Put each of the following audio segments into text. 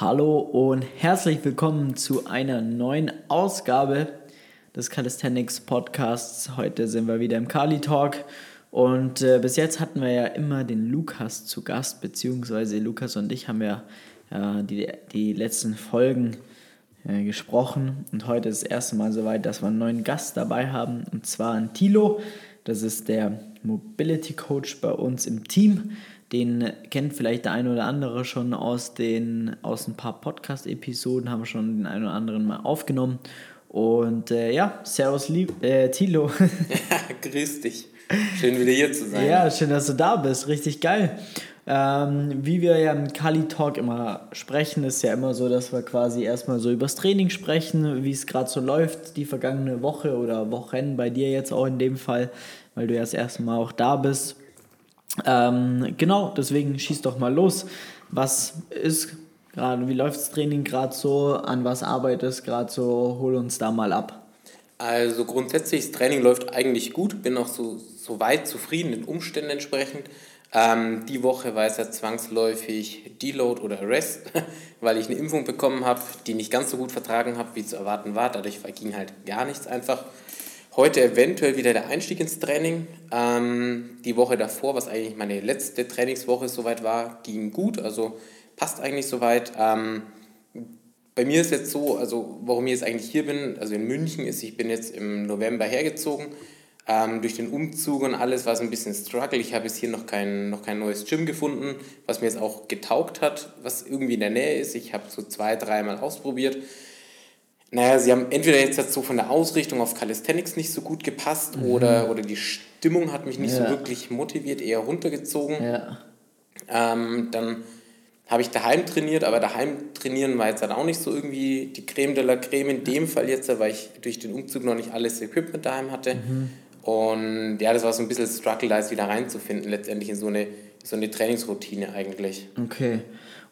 Hallo und herzlich willkommen zu einer neuen Ausgabe des Calisthenics Podcasts. Heute sind wir wieder im Kali Talk und äh, bis jetzt hatten wir ja immer den Lukas zu Gast, beziehungsweise Lukas und ich haben ja äh, die, die letzten Folgen äh, gesprochen und heute ist das erste Mal soweit, dass wir einen neuen Gast dabei haben und zwar ein Tilo. Das ist der Mobility Coach bei uns im Team. Den kennt vielleicht der eine oder andere schon aus, den, aus ein paar Podcast-Episoden, haben wir schon den einen oder anderen mal aufgenommen. Und äh, ja, Servus, lieb, äh, Tilo. Grüß dich. Schön wieder hier zu sein. Ja, schön, dass du da bist. Richtig geil. Ähm, wie wir ja im Kali Talk immer sprechen, ist ja immer so, dass wir quasi erstmal so übers Training sprechen, wie es gerade so läuft, die vergangene Woche oder Wochen bei dir jetzt auch in dem Fall, weil du ja das erste Mal auch da bist. Ähm, genau, deswegen schieß doch mal los. Was ist gerade, wie läuft das Training gerade so? An was arbeitest gerade so? Hol uns da mal ab. Also grundsätzlich, das Training läuft eigentlich gut, bin auch so, so weit zufrieden, den Umständen entsprechend. Ähm, die Woche war es ja zwangsläufig Deload oder Rest, weil ich eine Impfung bekommen habe, die nicht ganz so gut vertragen habe, wie zu erwarten war. Dadurch ging halt gar nichts einfach. Heute eventuell wieder der Einstieg ins Training. Ähm, die Woche davor, was eigentlich meine letzte Trainingswoche soweit war, ging gut, also passt eigentlich soweit. Ähm, bei mir ist jetzt so, also warum ich jetzt eigentlich hier bin, also in München ist, ich bin jetzt im November hergezogen. Ähm, durch den Umzug und alles war es ein bisschen Struggle. Ich habe jetzt hier noch kein, noch kein neues Gym gefunden, was mir jetzt auch getaugt hat, was irgendwie in der Nähe ist. Ich habe so zwei, dreimal ausprobiert naja, sie haben entweder jetzt hat so von der Ausrichtung auf Calisthenics nicht so gut gepasst mhm. oder, oder die Stimmung hat mich nicht ja. so wirklich motiviert, eher runtergezogen. Ja. Ähm, dann habe ich daheim trainiert, aber daheim trainieren war jetzt halt auch nicht so irgendwie die Creme de la Creme in dem Fall jetzt, weil ich durch den Umzug noch nicht alles Equipment daheim hatte. Mhm. Und ja, das war so ein bisschen Struggle, da jetzt wieder reinzufinden, letztendlich in so eine, so eine Trainingsroutine eigentlich. Okay.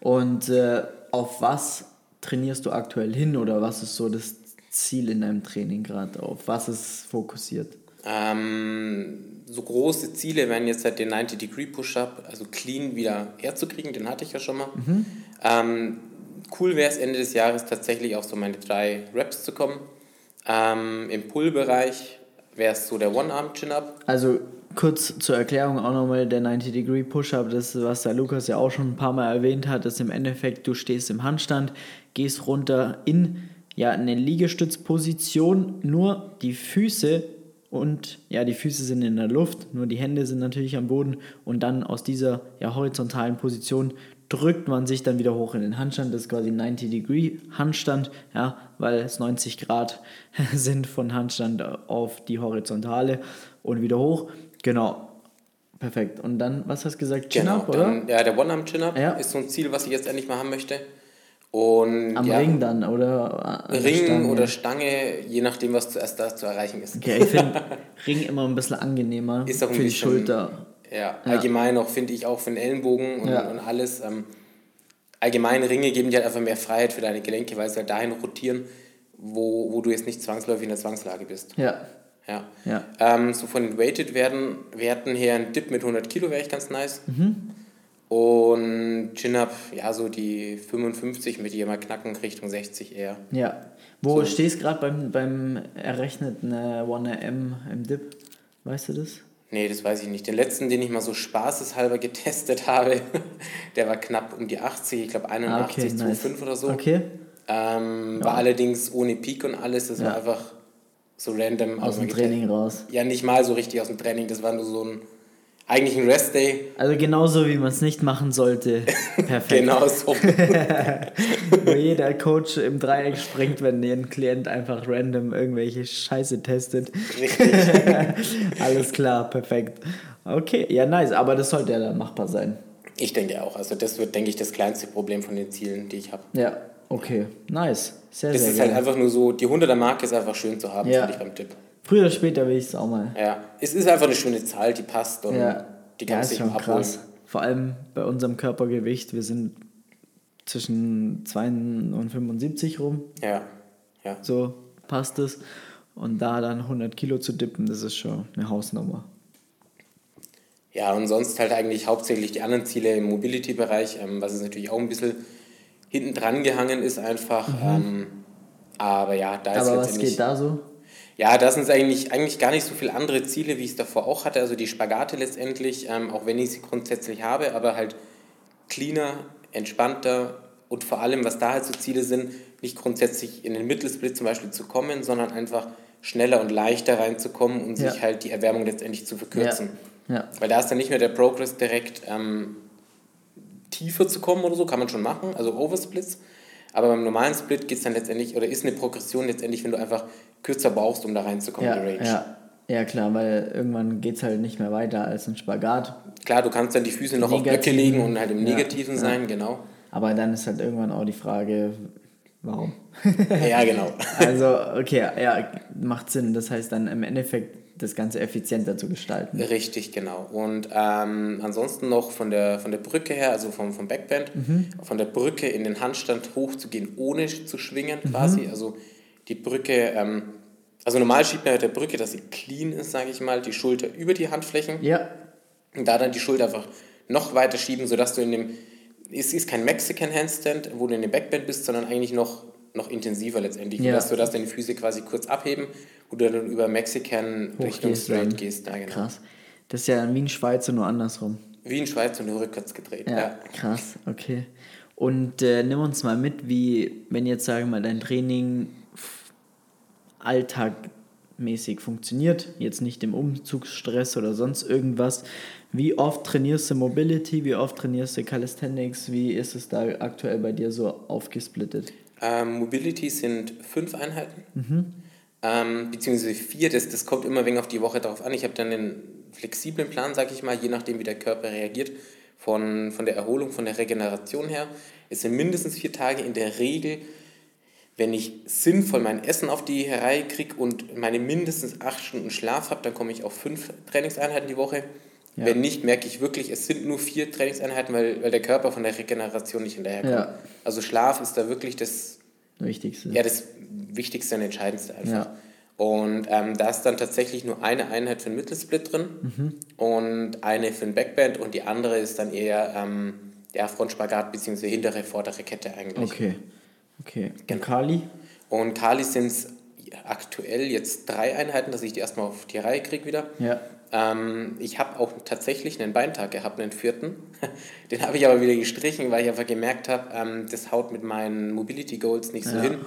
Und äh, auf was trainierst du aktuell hin oder was ist so das Ziel in deinem Training gerade? Auf was ist fokussiert? Ähm, so große Ziele wären jetzt halt den 90-Degree-Push-Up, also clean wieder herzukriegen, den hatte ich ja schon mal. Mhm. Ähm, cool wäre es Ende des Jahres tatsächlich auch so meine drei Reps zu kommen. Ähm, Im Pull-Bereich wäre es so der One-Arm-Chin-Up. Also kurz zur Erklärung auch nochmal der 90-Degree Push-Up, das was der Lukas ja auch schon ein paar Mal erwähnt hat, ist im Endeffekt, du stehst im Handstand, gehst runter in ja, eine Liegestützposition, nur die Füße und ja, die Füße sind in der Luft, nur die Hände sind natürlich am Boden und dann aus dieser ja, horizontalen Position drückt man sich dann wieder hoch in den Handstand. Das ist quasi 90 Degree Handstand, ja, weil es 90 Grad sind von Handstand auf die horizontale und wieder hoch. Genau. Perfekt. Und dann, was hast du gesagt? Chin-Up, genau, oder? ja, der One-Arm-Chin-Up ja. ist so ein Ziel, was ich jetzt endlich mal haben möchte. Und, Am ja, Ring dann, oder? Ring Stange. oder Stange, je nachdem, was zuerst da zu erreichen ist. Okay, ich finde Ring immer ein bisschen angenehmer ist auch für bisschen, die Schulter. Ja, ja. allgemein auch, finde ich, auch für den Ellenbogen und, ja. und alles. Ähm, allgemeine Ringe geben dir halt einfach mehr Freiheit für deine Gelenke, weil sie halt dahin rotieren, wo, wo du jetzt nicht zwangsläufig in der Zwangslage bist. Ja. Ja. ja. Ähm, so von den Weighted werden, Werten her ein Dip mit 100 Kilo wäre echt ganz nice. Mhm. Und Chin-Up, ja, so die 55 mit jemand knacken Richtung 60 eher. Ja. Wo so. stehst du gerade beim, beim errechneten äh, 1M im Dip? Weißt du das? Nee, das weiß ich nicht. Den letzten, den ich mal so spaßeshalber getestet habe, der war knapp um die 80, ich glaube 81, ah, okay, 2,5 nice. oder so. Okay. Ähm, ja. War allerdings ohne Peak und alles, das ja. war einfach so random. Aus dem Training raus. Ja, nicht mal so richtig aus dem Training, das war nur so ein eigentlich ein Rest-Day. Also genauso, wie man es nicht machen sollte. Perfekt. genau so. Wo jeder Coach im Dreieck springt, wenn ein Klient einfach random irgendwelche Scheiße testet. Richtig. Alles klar, perfekt. Okay, ja, nice. Aber das sollte ja dann machbar sein. Ich denke auch. Also das wird, denke ich, das kleinste Problem von den Zielen, die ich habe. Ja, okay. Nice. Sehr, das sehr ist halt geil. halt einfach nur so, die 100er Marke ist einfach schön zu haben, ja. finde ich beim Tipp. Früher oder später will ich es auch mal. Ja, es ist einfach eine schöne Zahl, die passt und ja. die kann ja, sich abholen. krass. Vor allem bei unserem Körpergewicht, wir sind zwischen 72 und 75 rum. Ja, ja. So passt es. Und da dann 100 Kilo zu dippen, das ist schon eine Hausnummer. Ja, und sonst halt eigentlich hauptsächlich die anderen Ziele im Mobility-Bereich, ähm, was es natürlich auch ein bisschen hinten dran gehangen ist einfach. Ähm, aber ja, da ist Aber was geht da so? Ja, das sind eigentlich, eigentlich gar nicht so viele andere Ziele, wie ich es davor auch hatte. Also die Spagate letztendlich, ähm, auch wenn ich sie grundsätzlich habe, aber halt cleaner, entspannter und vor allem, was da halt so Ziele sind, nicht grundsätzlich in den Mittelsplit zum Beispiel zu kommen, sondern einfach schneller und leichter reinzukommen und Ja. sich halt die Erwärmung letztendlich zu verkürzen. Ja. Weil da ist dann nicht mehr der Progress direkt ähm, tiefer zu kommen oder so, kann man schon machen, also Oversplits. Aber beim normalen Split geht es dann letztendlich, oder ist eine Progression letztendlich, wenn du einfach kürzer brauchst, um da reinzukommen Ja, in die Range. ja. ja, klar, weil irgendwann geht es halt nicht mehr weiter als ein Spagat. Klar, du kannst dann die Füße noch auf Blöcke Negativen. legen und halt im Ja, Negativen ja. sein, genau. Aber dann ist halt irgendwann auch die Frage, warum? Ja, genau. Also, okay, ja, macht Sinn. Das heißt dann im Endeffekt das Ganze effizienter zu gestalten. Richtig, genau. Und ähm, ansonsten noch von der, von der Brücke her, also vom, vom Backband, Mhm. von der Brücke in den Handstand hochzugehen, ohne zu schwingen Mhm. quasi. Also die Brücke, ähm, also normal schiebt man mit der Brücke, dass sie clean ist, sage ich mal, die Schulter über die Handflächen. Ja, Und da dann die Schulter einfach noch weiter schieben, sodass du in dem, es ist kein Mexican Handstand, wo du in dem Backbend bist, sondern eigentlich noch, noch intensiver letztendlich, Ja. dass du das deine Füße quasi kurz abheben, du dann über Mexican Richtung Straight gehst. Ja, genau. Krass. Das ist ja wie ein Schweizer, nur andersrum. Wie in Schweiz und nur rückwärts gedreht. Ja, Ja. krass, okay. Und äh, nimm uns mal mit, wie, wenn jetzt, sagen wir mal, dein Training alltagmäßig funktioniert, jetzt nicht im Umzugsstress oder sonst irgendwas. Wie oft trainierst du Mobility, wie oft trainierst du Calisthenics, wie ist es da aktuell bei dir so aufgesplittet? Ähm, Mobility sind fünf Einheiten, Mhm. ähm, beziehungsweise vier. Das, das kommt immer wegen auf die Woche darauf an. Ich habe dann einen flexiblen Plan, sage ich mal, je nachdem, wie der Körper reagiert, von, von der Erholung, von der Regeneration her. Es sind mindestens vier Tage in der Regel, wenn ich sinnvoll mein Essen auf die Reihe kriege und meine mindestens acht Stunden Schlaf habe, dann komme ich auf fünf Trainingseinheiten die Woche. Ja. Wenn nicht, merke ich wirklich, es sind nur vier Trainingseinheiten, weil, weil der Körper von der Regeneration nicht hinterherkommt. Ja. Also Schlaf ist da wirklich das, Wichtigste. ja, das Wichtigste und Entscheidendste einfach. Ja. Und ähm, da ist dann tatsächlich nur eine Einheit für den Mittelsplit drin Mhm. und eine für den Backband und die andere ist dann eher ähm, der Frontspagat bzw. hintere, vordere Kette eigentlich. Okay. Okay. Genau. Und Kali? Und Kali sind es aktuell jetzt drei Einheiten, dass ich die erstmal auf die Reihe kriege wieder. Ja. Ähm, ich habe auch tatsächlich einen Beintag gehabt, einen vierten. Den habe ich aber wieder gestrichen, weil ich einfach gemerkt habe, ähm, das haut mit meinen Mobility Goals nicht so Ja. hin,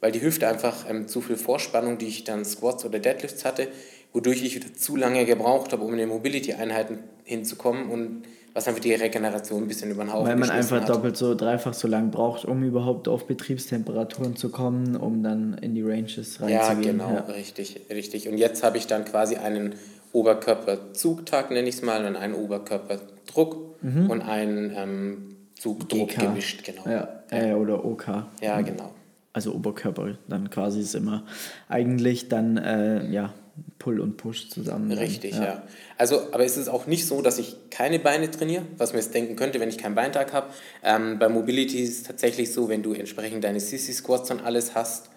weil die Hüfte einfach ähm, zu viel Vorspannung, die ich dann Squats oder Deadlifts hatte, wodurch ich wieder zu lange gebraucht habe, um in den Mobility-Einheiten hinzukommen und was einfach die Regeneration ein bisschen über den Haufen Weil man einfach hat. doppelt so, dreifach so lang braucht, um überhaupt auf Betriebstemperaturen zu kommen, um dann in die Ranges Ja, reinzugehen. genau, richtig, richtig. Und jetzt habe ich dann quasi einen Oberkörperzugtag, nenne ich es mal, und einen Oberkörperdruck und einen ähm, Zugdruck GK. gemischt, genau. Ja, äh, oder OK. Ja, genau. Also Oberkörper, dann quasi ist immer eigentlich dann, äh, ja, Pull und Push zusammen. Richtig, ja. Also, aber es ist auch nicht so, dass ich keine Beine trainiere, was man jetzt denken könnte, wenn ich keinen Beintag habe. Ähm, bei Mobility ist es tatsächlich so, wenn du entsprechend deine Sissy Squats und alles hast,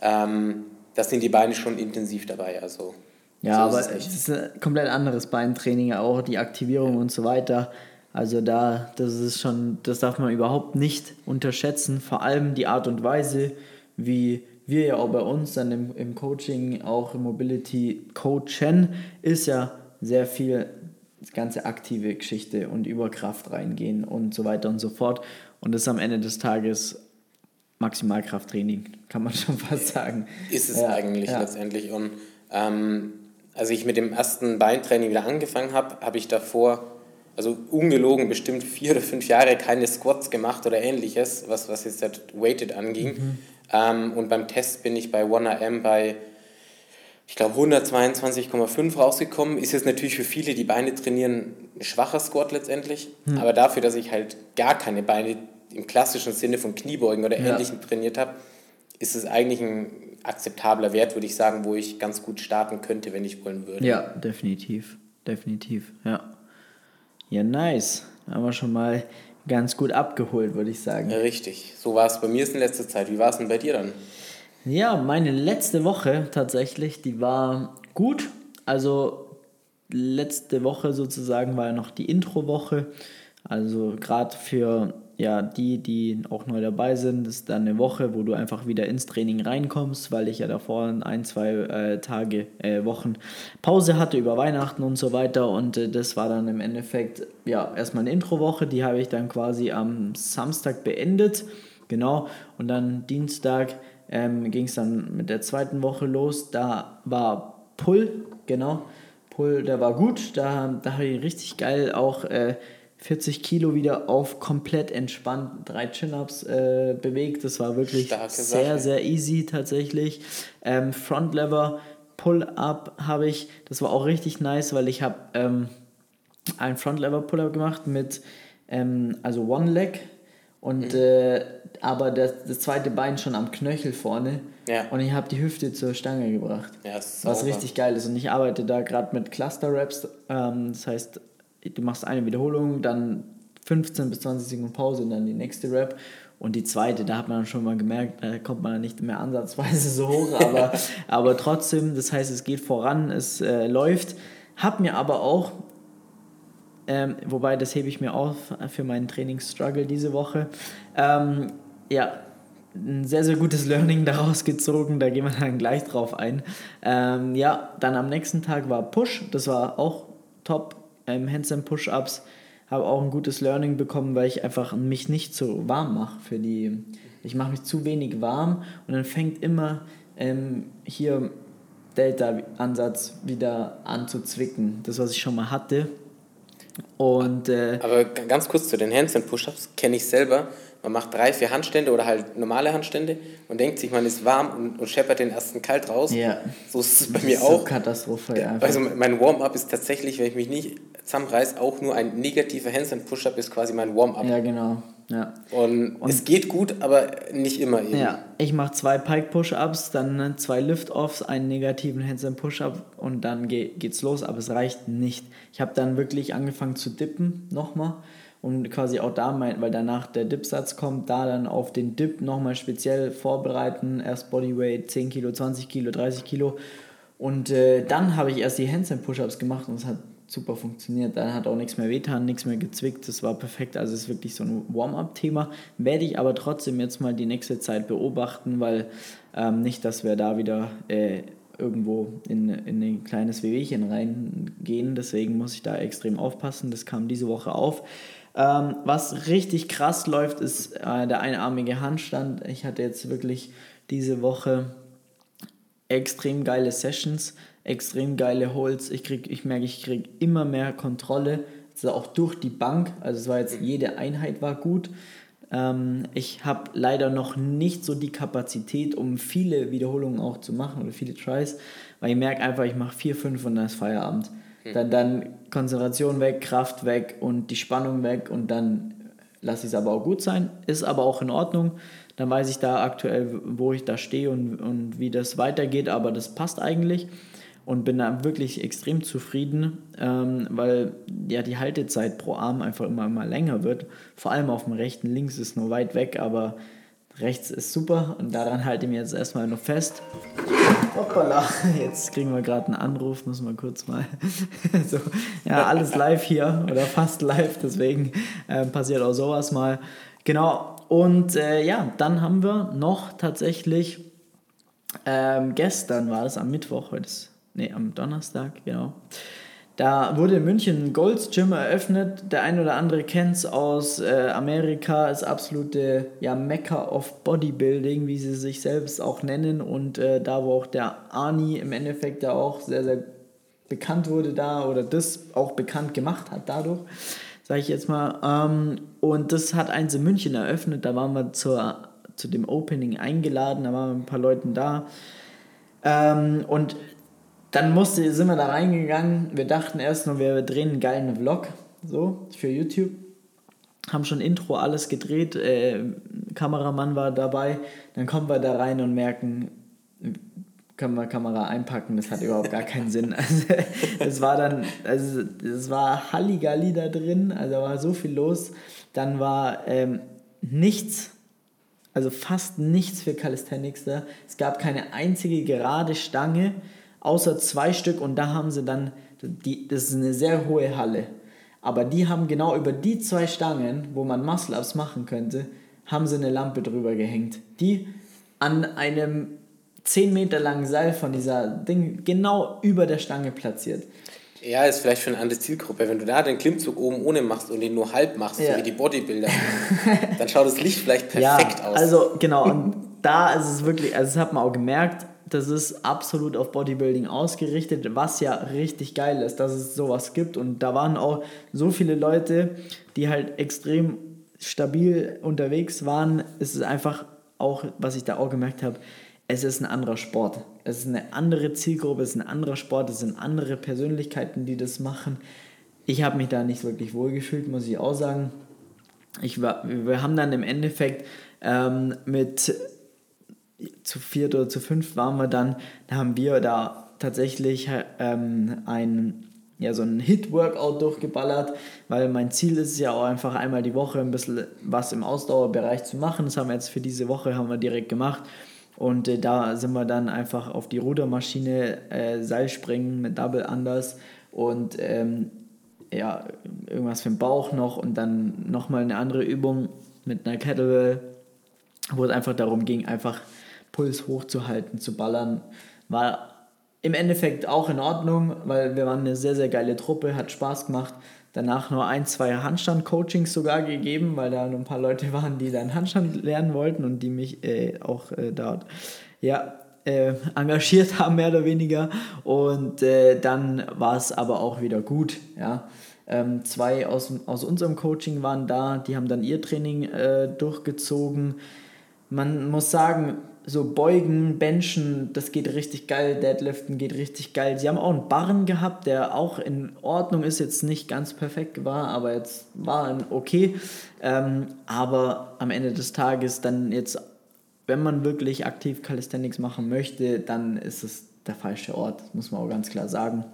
ähm, da sind die Beine schon intensiv dabei. Also, Ja, so aber es ist ein komplett anderes Beintraining, auch die Aktivierung und so weiter. Also da, das ist schon, das darf man überhaupt nicht unterschätzen. Vor allem die Art und Weise, wie wir ja auch bei uns dann im, im Coaching, auch im Mobility coachen, ist ja sehr viel das ganze aktive Geschichte und über Kraft reingehen und so weiter und so fort. Und das ist am Ende des Tages Maximalkrafttraining, kann man schon fast sagen. ist es Ja, eigentlich ja. letztendlich. Und ähm, als ich mit dem ersten Beintraining wieder angefangen habe, habe ich davor, also ungelogen, bestimmt vier oder fünf Jahre keine Squats gemacht oder ähnliches, was, was jetzt das Weighted anging. Mhm. Ähm, und beim Test bin ich bei 1RM bei, ich glaube, 122,5 rausgekommen. Ist jetzt natürlich für viele, die Beine trainieren, ein schwacher Squat letztendlich. Hm. Aber dafür, dass ich halt gar keine Beine im klassischen Sinne von Kniebeugen oder Ja. Ähnlichem trainiert habe, ist es eigentlich ein akzeptabler Wert, würde ich sagen, wo ich ganz gut starten könnte, wenn ich wollen würde. Ja, definitiv. Definitiv, ja. Ja, nice. Haben wir schon mal ganz gut abgeholt, würde ich sagen. Richtig. So war es bei mir in letzter Zeit. Wie war es denn bei dir dann? Ja, meine letzte Woche tatsächlich, die war gut. Also letzte Woche sozusagen war ja noch die Intro-Woche. Also gerade für ja, die, die auch neu dabei sind, ist dann eine Woche, wo du einfach wieder ins Training reinkommst, weil ich ja davor ein, zwei äh, Tage, äh, Wochen Pause hatte über Weihnachten und so weiter. Und äh, das war dann im Endeffekt ja erstmal eine Introwoche, die habe ich dann quasi am Samstag beendet. Genau. Und dann Dienstag ähm, ging es dann mit der zweiten Woche los. Da war Pull, genau. Pull, der war gut. Da, da habe ich richtig geil auch äh, 40 Kilo wieder auf komplett entspannt drei Chin-Ups äh, bewegt. Das war wirklich Starke sehr, Sache. sehr easy tatsächlich. Ähm, Front Lever Pull-Up habe ich, das war auch richtig nice, weil ich habe ähm, ein Front Lever Pull-Up gemacht mit, ähm, also One Leg und mhm. äh, aber das, das zweite Bein schon am Knöchel vorne. Ja. Und ich habe die Hüfte zur Stange gebracht. Ja, was richtig geil ist. Und ich arbeite da gerade mit Cluster Raps. Ähm, das heißt, du machst eine Wiederholung, dann 15 bis 20 Sekunden Pause und dann die nächste Rap. Und die zweite, da hat man schon mal gemerkt, da kommt man nicht mehr ansatzweise so hoch, aber, aber trotzdem, das heißt, es geht voran, es äh, läuft. Hab mir aber auch, ähm, wobei das hebe ich mir auf für meinen Trainingsstruggle diese Woche, ähm, ja, ein sehr, sehr gutes Learning daraus gezogen, da gehen wir dann gleich drauf ein. Ähm, ja, dann am nächsten Tag war Push, das war auch top, ähm, Handstand Push-Ups. Habe auch ein gutes Learning bekommen, weil ich einfach mich nicht so warm mache für die. Ich mache mich zu wenig warm und dann fängt immer ähm, hier Delta-Ansatz wieder an zu zwicken. Das, was ich schon mal hatte. Und, äh, Aber ganz kurz zu den Handstand Push-Ups kenne ich selber man macht drei, vier Handstände oder halt normale Handstände und denkt sich, man ist warm und, und scheppert den ersten kalt raus. Ja. So ist es bei mir auch. So Katastrophe, ja. Also mein Warm-up ist tatsächlich, wenn ich mich nicht zusammenreiße, auch nur ein negativer Handstand-Push-Up ist quasi mein Warm-up. Ja, genau. Ja. Und, und, es geht gut, aber nicht immer eben. Ja, ich mache zwei Pike-Push-Ups, dann zwei Lift-Offs, einen negativen Handstand-Push-Up und dann geht, geht's los, aber es reicht nicht. Ich habe dann wirklich angefangen zu dippen, nochmal und quasi auch da, mein, weil danach der Dip-Satz kommt, da dann auf den Dip nochmal speziell vorbereiten. Erst Bodyweight 10 Kilo, 20 Kilo, 30 Kilo. Und äh, dann habe ich erst die Handstand-Push-Ups gemacht und es hat super funktioniert. Dann hat auch nichts mehr wehtan, nichts mehr gezwickt. Das war perfekt. Also es ist wirklich so ein Warm-up-Thema. Werde ich aber trotzdem jetzt mal die nächste Zeit beobachten, weil ähm, nicht, dass wir da wieder äh, irgendwo in, in ein kleines Wehwehchen reingehen. Deswegen muss ich da extrem aufpassen. Das kam diese Woche auf. Ähm, was richtig krass läuft, ist äh, der einarmige Handstand. Ich hatte jetzt wirklich diese Woche extrem geile Sessions, extrem geile Holds. Ich, krieg, ich merke, ich kriege immer mehr Kontrolle, also auch durch die Bank. Also es war jetzt, jede Einheit war gut. Ähm, ich habe leider noch nicht so die Kapazität, um viele Wiederholungen auch zu machen oder viele Tries, weil ich merke einfach, ich mache vier, fünf und dann ist Feierabend. Dann, dann Konzentration weg, Kraft weg und die Spannung weg und dann lasse ich es aber auch gut sein. Ist aber auch in Ordnung. Dann weiß ich da aktuell, wo ich da stehe und, und wie das weitergeht, aber das passt eigentlich und bin da wirklich extrem zufrieden, ähm, weil ja die Haltezeit pro Arm einfach immer, immer länger wird. Vor allem auf dem rechten, links ist nur weit weg, aber rechts ist super und daran halte ich mir jetzt erstmal noch fest. Hoppala, jetzt kriegen wir gerade einen Anruf, müssen wir kurz mal. so, ja, alles live hier oder fast live, deswegen äh, passiert auch sowas mal. Genau, und äh, ja, dann haben wir noch tatsächlich, ähm, gestern war das am Mittwoch, heute ist, nee, am Donnerstag, genau da wurde in München ein Golds Gym eröffnet. Der ein oder andere kennt es aus äh, Amerika, ist absolute ja, Mecca of Bodybuilding, wie sie sich selbst auch nennen. Und äh, da, wo auch der Ani im Endeffekt ja auch sehr, sehr bekannt wurde da oder das auch bekannt gemacht hat dadurch, sage ich jetzt mal. Ähm, und das hat eins in München eröffnet. Da waren wir zur, zu dem Opening eingeladen, da waren ein paar Leute da. Ähm, und dann musste, sind wir da reingegangen. Wir dachten erst nur, wir drehen einen geilen Vlog so für YouTube. Haben schon Intro alles gedreht, äh, Kameramann war dabei. Dann kommen wir da rein und merken, können wir Kamera einpacken, das hat überhaupt gar keinen Sinn. Also, es war dann, also es war Halligalli da drin, also war so viel los. Dann war ähm, nichts, also fast nichts für Calisthenics da. Es gab keine einzige gerade Stange außer zwei Stück und da haben sie dann, die, das ist eine sehr hohe Halle. Aber die haben genau über die zwei Stangen, wo man Muscle-Ups machen könnte, haben sie eine Lampe drüber gehängt, die an einem 10 Meter langen Seil von dieser Ding genau über der Stange platziert. Ja, ist vielleicht für eine andere Zielgruppe. Wenn du da den Klimmzug oben ohne machst und den nur halb machst, ja. so wie die Bodybuilder, dann schaut das Licht vielleicht perfekt ja, aus. Also genau, und da ist es wirklich, also das hat man auch gemerkt, das ist absolut auf Bodybuilding ausgerichtet, was ja richtig geil ist, dass es sowas gibt. Und da waren auch so viele Leute, die halt extrem stabil unterwegs waren. Es ist einfach auch, was ich da auch gemerkt habe, es ist ein anderer Sport. Es ist eine andere Zielgruppe, es ist ein anderer Sport, es sind andere Persönlichkeiten, die das machen. Ich habe mich da nicht wirklich wohlgefühlt, muss ich auch sagen. Ich war, wir haben dann im Endeffekt ähm, mit zu viert oder zu fünf waren wir dann, da haben wir da tatsächlich ähm, ein, ja, so ein Hit-Workout durchgeballert, weil mein Ziel ist ja auch einfach einmal die Woche ein bisschen was im Ausdauerbereich zu machen. Das haben wir jetzt für diese Woche haben wir direkt gemacht. Und äh, da sind wir dann einfach auf die Rudermaschine, äh, Seilspringen mit Double Unders und ähm, ja, irgendwas für den Bauch noch und dann nochmal eine andere Übung mit einer Kettlebell, wo es einfach darum ging, einfach Puls hochzuhalten, zu ballern. War im Endeffekt auch in Ordnung, weil wir waren eine sehr, sehr geile Truppe, hat Spaß gemacht. Danach nur ein, zwei Handstand-Coachings sogar gegeben, weil da ein paar Leute waren, die dann Handstand lernen wollten und die mich äh, auch äh, dort ja, äh, engagiert haben, mehr oder weniger. Und äh, dann war es aber auch wieder gut. Ja. Ähm, zwei aus, aus unserem Coaching waren da, die haben dann ihr Training äh, durchgezogen. Man muss sagen, so Beugen, Benchen, das geht richtig geil, Deadliften geht richtig geil. Sie haben auch einen Barren gehabt, der auch in Ordnung ist, jetzt nicht ganz perfekt war, aber jetzt war ein okay. Ähm, aber am Ende des Tages dann jetzt, wenn man wirklich aktiv Calisthenics machen möchte, dann ist es der falsche Ort, das muss man auch ganz klar sagen.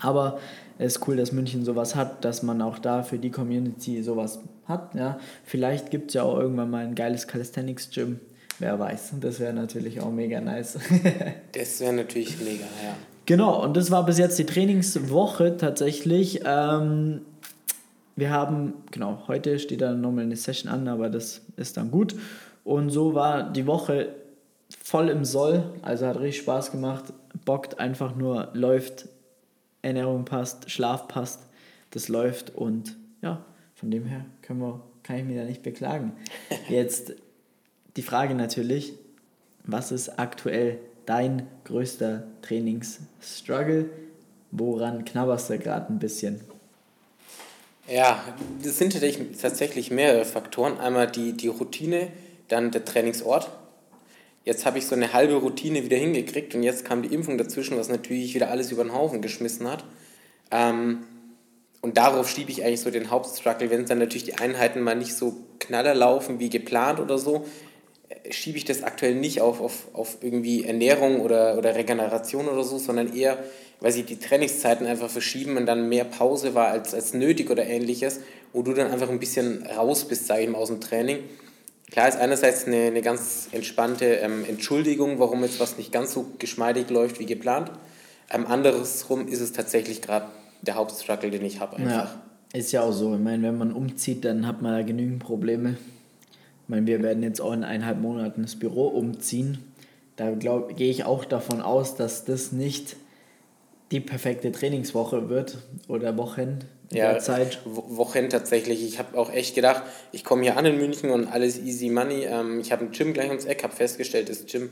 Aber es ist cool, dass München sowas hat, dass man auch da für die Community sowas hat. Ja. Vielleicht gibt es ja auch irgendwann mal ein geiles Calisthenics-Gym Wer weiß. Das wäre natürlich auch mega nice. das wäre natürlich mega, ja. Genau, und das war bis jetzt die Trainingswoche tatsächlich. Ähm, wir haben, genau, heute steht da nochmal eine Session an, aber das ist dann gut. Und so war die Woche voll im Soll, also hat richtig Spaß gemacht, bockt einfach nur, läuft, Ernährung passt, Schlaf passt, das läuft und ja, von dem her können wir, kann ich mich da nicht beklagen. Jetzt die Frage natürlich, was ist aktuell dein größter Trainingsstruggle? Woran knabberst du gerade ein bisschen? Ja, das sind tatsächlich mehrere Faktoren. Einmal die, die Routine, dann der Trainingsort. Jetzt habe ich so eine halbe Routine wieder hingekriegt und jetzt kam die Impfung dazwischen, was natürlich wieder alles über den Haufen geschmissen hat. Ähm, und darauf schiebe ich eigentlich so den Hauptstruggle, wenn dann natürlich die Einheiten mal nicht so knaller laufen wie geplant oder so, schiebe ich das aktuell nicht auf, auf, auf irgendwie Ernährung oder, oder Regeneration oder so, sondern eher, weil sich die Trainingszeiten einfach verschieben und dann mehr Pause war als, als nötig oder ähnliches, wo du dann einfach ein bisschen raus bist, sage ich mal, aus dem Training. Klar ist einerseits eine, eine ganz entspannte ähm, Entschuldigung, warum jetzt was nicht ganz so geschmeidig läuft wie geplant. Ähm, andersrum ist es tatsächlich gerade der Hauptstruggle, den ich habe einfach. Ja, ist ja auch so. Ich meine, wenn man umzieht, dann hat man ja genügend Probleme. Ich meine, wir werden jetzt auch in eineinhalb Monaten das Büro umziehen. Da gehe ich auch davon aus, dass das nicht die perfekte Trainingswoche wird oder Wochen ja, Zeit. Wochen tatsächlich. Ich habe auch echt gedacht, ich komme hier an in München und alles easy money. Ähm, ich habe ein Gym gleich ums Eck, habe festgestellt, das Gym,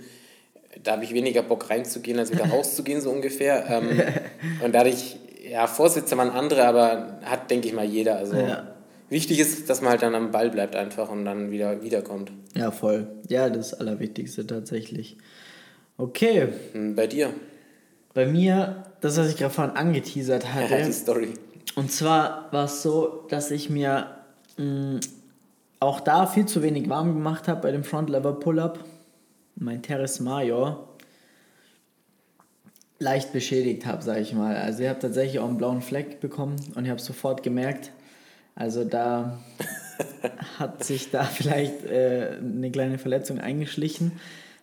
da habe ich weniger Bock reinzugehen, als wieder rauszugehen, so ungefähr. Ähm, und dadurch, ja, Vorsitzer waren andere, aber hat, denke ich mal, jeder. Also ja. Wichtig ist, dass man halt dann am Ball bleibt einfach und dann wieder wiederkommt. Ja, voll. Ja, das Allerwichtigste tatsächlich. Okay. Hm, bei dir? Bei mir, das, was ich gerade vorhin angeteasert hatte. Ja, die Story. Und zwar war es so, dass ich mir mh, hm, auch da viel zu wenig warm gemacht habe bei dem Front Lever Pull-Up. Mein Teres Major leicht beschädigt habe, sage ich mal. Also ich habe tatsächlich auch einen blauen Fleck bekommen und ich habe sofort gemerkt, also da hat sich da vielleicht äh, eine kleine Verletzung eingeschlichen,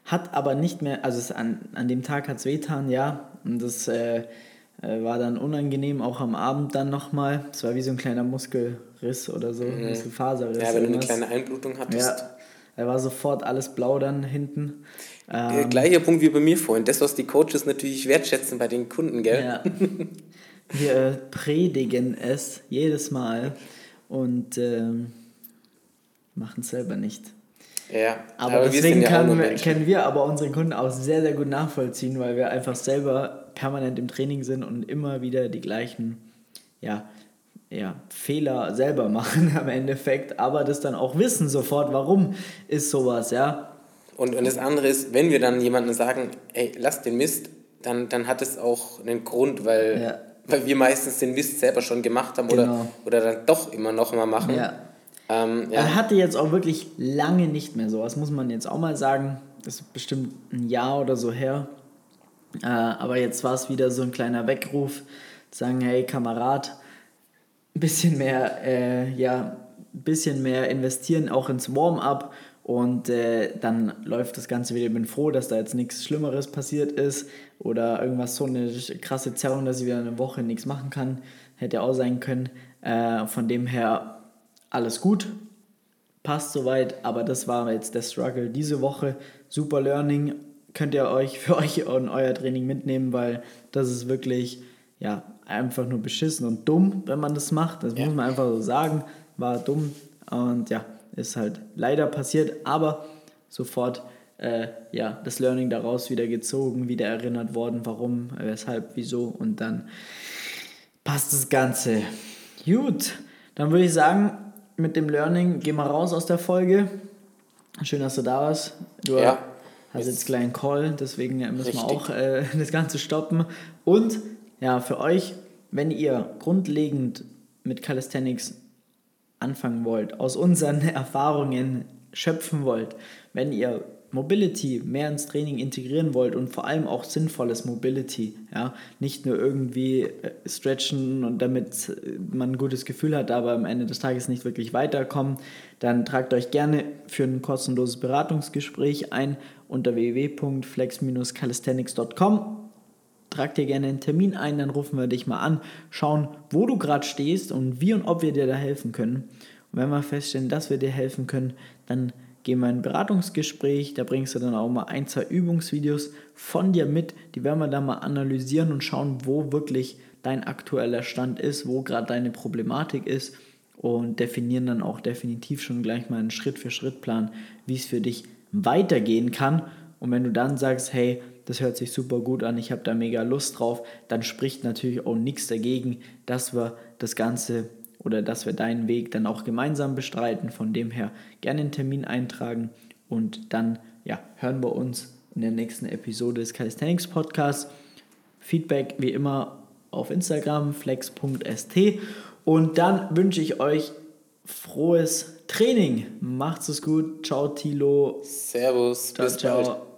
hat aber nicht mehr, also es an, an dem Tag hat es wehtan, ja, und das äh, Äh, war dann unangenehm, auch am Abend dann nochmal. Es war wie so ein kleiner Muskelriss oder so, mhm. Muskelfaserriss. Ja, wenn du eine kleine Einblutung hattest. Ja, da war sofort alles blau dann hinten. Ähm, Gleicher Punkt wie bei mir vorhin. Das, was die Coaches natürlich wertschätzen bei den Kunden, gell? Ja. Wir äh, predigen es jedes Mal und ähm, machen es selber nicht. Ja, aber, aber deswegen wir kann, ja können wir aber unsere Kunden auch sehr, sehr gut nachvollziehen, weil wir einfach selber permanent im Training sind und immer wieder die gleichen ja, ja, Fehler selber machen am Endeffekt, aber das dann auch wissen sofort, warum ist sowas, ja. Und, und das andere ist, wenn wir dann jemandem sagen, ey, lass den Mist, dann, dann hat es auch einen Grund, weil, ja. Weil wir meistens den Mist selber schon gemacht haben genau. oder, oder dann doch immer noch mal machen. Ja. Ähm, ja. Er hatte jetzt auch wirklich lange nicht mehr sowas, muss man jetzt auch mal sagen. Das ist bestimmt ein Jahr oder so her. Äh, aber jetzt war es wieder so ein kleiner Weckruf, sagen, hey Kamerad, ein bisschen mehr, äh, ja, ein bisschen mehr investieren auch ins Warm-up und äh, dann läuft das Ganze wieder. Ich bin froh, dass da jetzt nichts Schlimmeres passiert ist oder irgendwas so eine krasse Zerrung, dass ich wieder eine Woche nichts machen kann. Hätte auch sein können. Äh, von dem her alles gut, passt soweit, aber das war jetzt der Struggle diese Woche. Super Learning könnt ihr euch für euch und euer Training mitnehmen, weil das ist wirklich ja einfach nur beschissen und dumm, wenn man das macht. Das ja. muss man einfach so sagen. War dumm und ja, ist halt leider passiert, aber sofort äh, ja, das Learning daraus wieder gezogen, wieder erinnert worden, warum, weshalb, wieso und dann passt das Ganze. Gut, dann würde ich sagen, mit dem Learning geh mal raus aus der Folge. Schön, dass du da warst. Du ja, hast jetzt gleich einen Call, deswegen müssen richtig. wir auch äh, das Ganze stoppen. Und ja, für euch, wenn ihr grundlegend mit Calisthenics anfangen wollt, aus unseren Erfahrungen schöpfen wollt, wenn ihr Mobility mehr ins Training integrieren wollt und vor allem auch sinnvolles Mobility, ja, nicht nur irgendwie äh, stretchen und damit äh, man ein gutes Gefühl hat, aber am Ende des Tages nicht wirklich weiterkommen, dann tragt euch gerne für ein kostenloses Beratungsgespräch ein unter www.flex-calisthenics.com. Trag dir gerne einen Termin ein, dann rufen wir dich mal an, schauen, wo du gerade stehst und wie und ob wir dir da helfen können. Und wenn wir feststellen, dass wir dir helfen können, dann gehen wir in ein Beratungsgespräch, da bringst du dann auch mal ein, zwei Übungsvideos von dir mit, die werden wir dann mal analysieren und schauen, wo wirklich dein aktueller Stand ist, wo gerade deine Problematik ist und definieren dann auch definitiv schon gleich mal einen Schritt-für-Schritt-Plan, wie es für dich weitergehen kann. Und wenn du dann sagst, hey, das hört sich super gut an, ich habe da mega Lust drauf, dann spricht natürlich auch nichts dagegen, dass wir das Ganze oder dass wir deinen Weg dann auch gemeinsam bestreiten. Von dem her gerne einen Termin eintragen und dann ja, hören wir uns in der nächsten Episode des Calisthenics Podcasts. Feedback wie immer auf Instagram flex.st und dann wünsche ich euch frohes Training. Macht's es gut. Ciao Tilo. Servus. Ciao, bis ciao. bald.